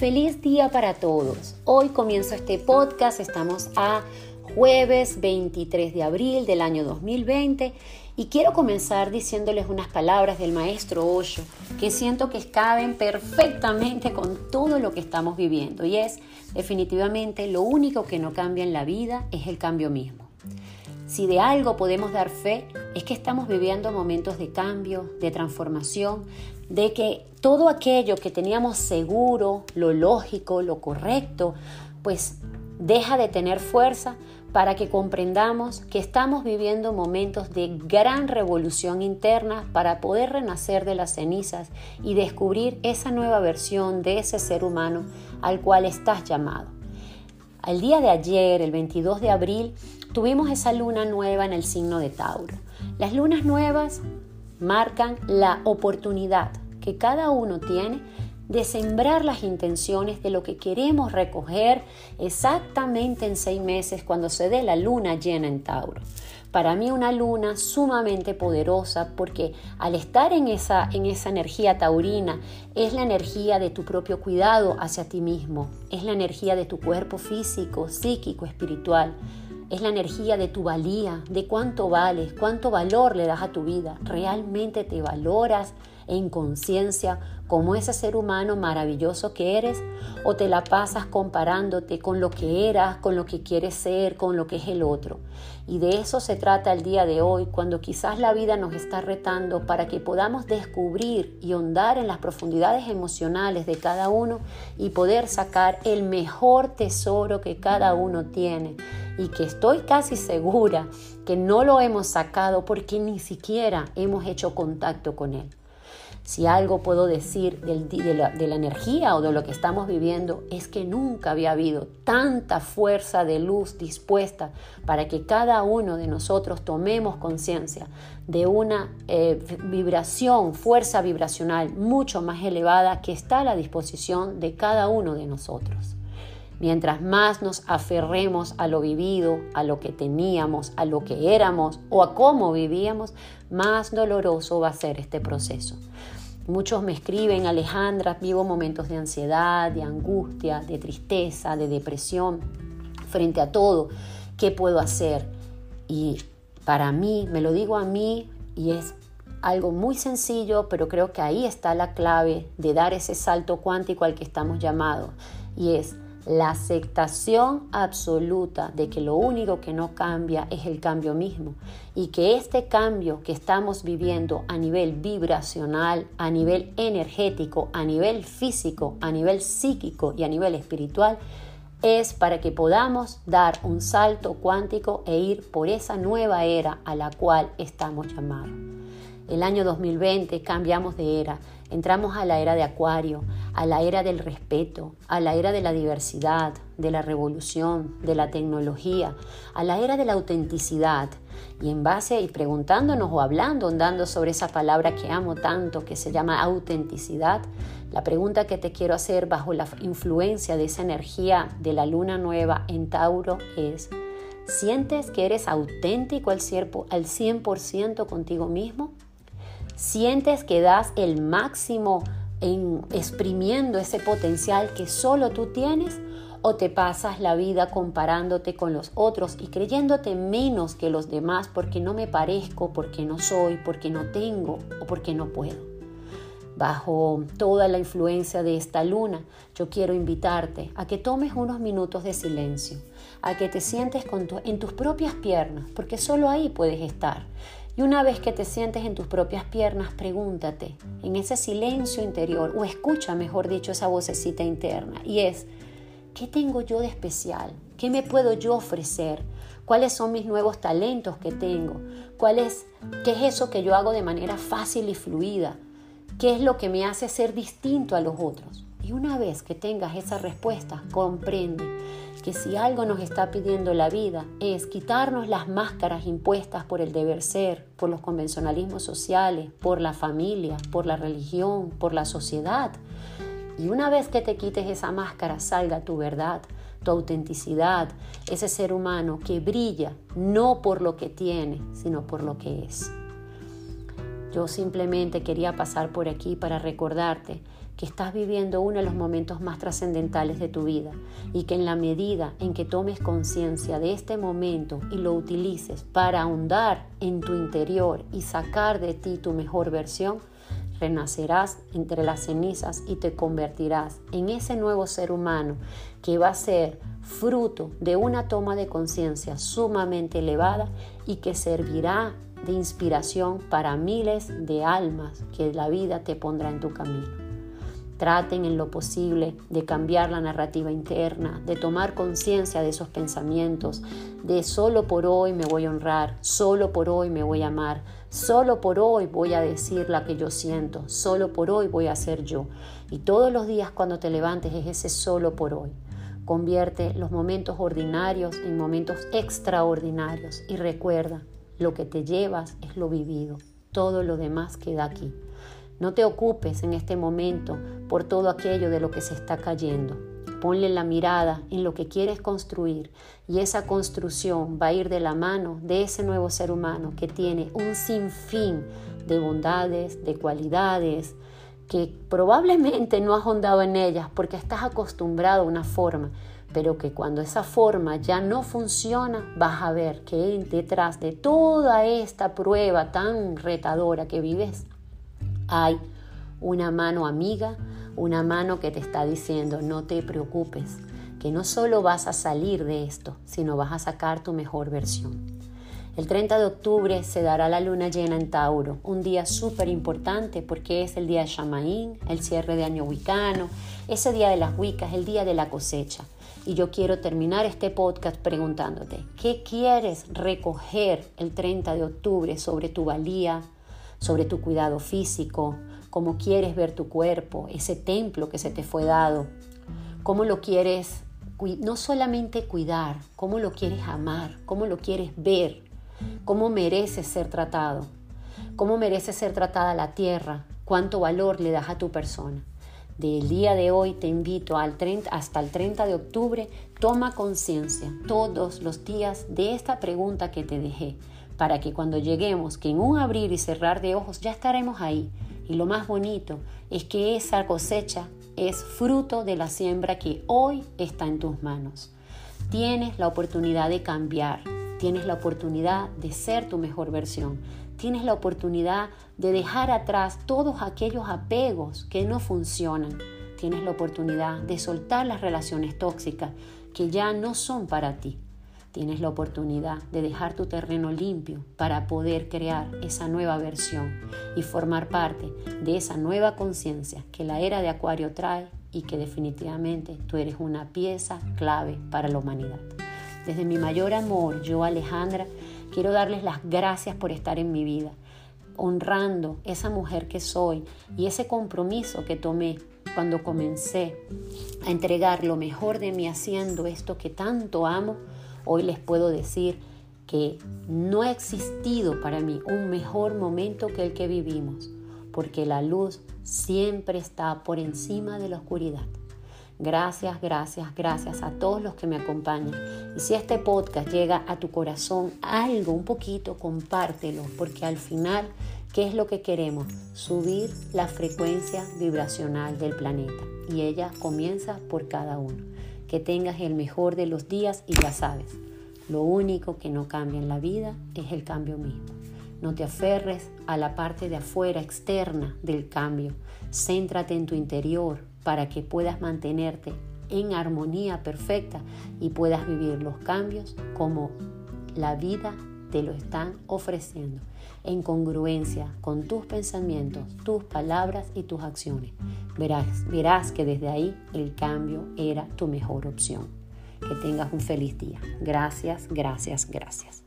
Feliz día para todos. Hoy comienzo este podcast, estamos a jueves 23 de abril del año 2020 y quiero comenzar diciéndoles unas palabras del maestro Osho que siento que caben perfectamente con todo lo que estamos viviendo y es definitivamente lo único que no cambia en la vida es el cambio mismo. Si de algo podemos dar fe es que estamos viviendo momentos de cambio, de transformación, de que todo aquello que teníamos seguro, lo lógico, lo correcto, pues deja de tener fuerza para que comprendamos que estamos viviendo momentos de gran revolución interna para poder renacer de las cenizas y descubrir esa nueva versión de ese ser humano al cual estás llamado. El día de ayer, el 22 de abril, tuvimos esa luna nueva en el signo de Tauro. Las lunas nuevas marcan la oportunidad que cada uno tiene de sembrar las intenciones de lo que queremos recoger exactamente en seis meses cuando se dé la luna llena en Tauro. Para mí una luna sumamente poderosa porque al estar en esa, en esa energía taurina es la energía de tu propio cuidado hacia ti mismo, es la energía de tu cuerpo físico, psíquico, espiritual es la energía de tu valía, de cuánto vales, cuánto valor le das a tu vida. ¿Realmente te valoras en conciencia como ese ser humano maravilloso que eres? ¿O te la pasas comparándote con lo que eras, con lo que quieres ser, con lo que es el otro? Y de eso se trata el día de hoy, cuando quizás la vida nos está retando para que podamos descubrir y hondar en las profundidades emocionales de cada uno y poder sacar el mejor tesoro que cada uno tiene y que estoy casi segura que no lo hemos sacado porque ni siquiera hemos hecho contacto con él. Si algo puedo decir de, la, energía o de lo que estamos viviendo es que nunca había habido tanta fuerza de luz dispuesta para que cada uno de nosotros tomemos conciencia de una eh, vibración, fuerza vibracional mucho más elevada que está a la disposición de cada uno de nosotros. Mientras más nos aferremos a lo vivido, a lo que teníamos, a lo que éramos o a cómo vivíamos, más doloroso va a ser este proceso. Muchos me escriben, Alejandra, vivo momentos de ansiedad, de angustia, de tristeza, de depresión frente a todo. ¿Qué puedo hacer? Y para mí, me lo digo a mí y es algo muy sencillo, pero creo que ahí está la clave de dar ese salto cuántico al que estamos llamados. Y es la aceptación absoluta de que lo único que no cambia es el cambio mismo y que este cambio que estamos viviendo a nivel vibracional, a nivel energético, a nivel físico, a nivel psíquico y a nivel espiritual es para que podamos dar un salto cuántico e ir por esa nueva era a la cual estamos llamados. El año 2020 cambiamos de era Entramos a la era de Acuario, a la era del respeto, a la era de la diversidad, de la revolución, de la tecnología, a la era de la autenticidad. Y en base y preguntándonos o hablando, andando sobre esa palabra que amo tanto, que se llama autenticidad, la pregunta que te quiero hacer bajo la influencia de esa energía de la luna nueva en Tauro es, ¿sientes que eres auténtico al 100% contigo mismo? ¿Sientes que das el máximo en exprimiendo ese potencial que solo tú tienes? ¿O te pasas la vida comparándote con los otros y creyéndote menos que los demás porque no me parezco, porque no soy, porque no tengo o porque no puedo? Bajo toda la influencia de esta luna, yo quiero invitarte a que tomes unos minutos de silencio, a que te sientes en tus propias piernas, porque solo ahí puedes estar y una vez que te sientes en tus propias piernas, pregúntate en ese silencio interior, o escucha, mejor dicho, esa vocecita interna, y es, ¿qué tengo yo de especial? ¿Qué me puedo yo ofrecer? ¿Cuáles son mis nuevos talentos que tengo? ¿Cuál es, ¿Qué es eso que yo hago de manera fácil y fluida? ¿Qué es lo que me hace ser distinto a los otros? Y una vez que tengas esa respuesta, comprende que si algo nos está pidiendo la vida es quitarnos las máscaras impuestas por el deber ser, por los convencionalismos sociales, por la familia, por la religión, por la sociedad. Y una vez que te quites esa máscara, salga tu verdad, tu autenticidad, ese ser humano que brilla no por lo que tiene, sino por lo que es. Yo simplemente quería pasar por aquí para recordarte que estás viviendo uno de los momentos más trascendentales de tu vida y que en la medida en que tomes conciencia de este momento y lo utilices para ahondar en tu interior y sacar de ti tu mejor versión, renacerás entre las cenizas y te convertirás en ese nuevo ser humano que va a ser fruto de una toma de conciencia sumamente elevada y que servirá de inspiración para miles de almas que la vida te pondrá en tu camino. Traten en lo posible de cambiar la narrativa interna, de tomar conciencia de esos pensamientos, de solo por hoy me voy a honrar, solo por hoy me voy a amar, solo por hoy voy a decir la que yo siento, solo por hoy voy a ser yo. Y todos los días cuando te levantes es ese solo por hoy. Convierte los momentos ordinarios en momentos extraordinarios y recuerda, lo que te llevas es lo vivido, todo lo demás queda aquí. No te ocupes en este momento por todo aquello de lo que se está cayendo. Ponle la mirada en lo que quieres construir y esa construcción va a ir de la mano de ese nuevo ser humano que tiene un sinfín de bondades, de cualidades, que probablemente no has hondado en ellas porque estás acostumbrado a una forma, pero que cuando esa forma ya no funciona, vas a ver que detrás de toda esta prueba tan retadora que vives, hay una mano amiga, una mano que te está diciendo, no te preocupes, que no solo vas a salir de esto, sino vas a sacar tu mejor versión. El 30 de octubre se dará la luna llena en Tauro, un día súper importante porque es el día de Shamaín, el cierre de año wicano, ese día de las wicas, el día de la cosecha. Y yo quiero terminar este podcast preguntándote, ¿qué quieres recoger el 30 de octubre sobre tu valía, sobre tu cuidado físico, cómo quieres ver tu cuerpo, ese templo que se te fue dado, cómo lo quieres no solamente cuidar, cómo lo quieres amar, cómo lo quieres ver, cómo mereces ser tratado, cómo merece ser tratada la tierra, cuánto valor le das a tu persona. Del día de hoy te invito al 30, hasta el 30 de octubre, toma conciencia todos los días de esta pregunta que te dejé para que cuando lleguemos, que en un abrir y cerrar de ojos ya estaremos ahí. Y lo más bonito es que esa cosecha es fruto de la siembra que hoy está en tus manos. Tienes la oportunidad de cambiar, tienes la oportunidad de ser tu mejor versión, tienes la oportunidad de dejar atrás todos aquellos apegos que no funcionan, tienes la oportunidad de soltar las relaciones tóxicas que ya no son para ti. Tienes la oportunidad de dejar tu terreno limpio para poder crear esa nueva versión y formar parte de esa nueva conciencia que la era de Acuario trae y que definitivamente tú eres una pieza clave para la humanidad. Desde mi mayor amor, yo Alejandra, quiero darles las gracias por estar en mi vida, honrando esa mujer que soy y ese compromiso que tomé cuando comencé a entregar lo mejor de mí haciendo esto que tanto amo Hoy les puedo decir que no ha existido para mí un mejor momento que el que vivimos, porque la luz siempre está por encima de la oscuridad. Gracias, gracias, gracias a todos los que me acompañan. Y si este podcast llega a tu corazón algo, un poquito, compártelo, porque al final, ¿qué es lo que queremos? Subir la frecuencia vibracional del planeta. Y ella comienza por cada uno que tengas el mejor de los días y ya sabes, lo único que no cambia en la vida es el cambio mismo. No te aferres a la parte de afuera externa del cambio. Céntrate en tu interior para que puedas mantenerte en armonía perfecta y puedas vivir los cambios como la vida te lo están ofreciendo, en congruencia con tus pensamientos, tus palabras y tus acciones. Verás, verás que desde ahí el cambio era tu mejor opción. Que tengas un feliz día. Gracias, gracias, gracias.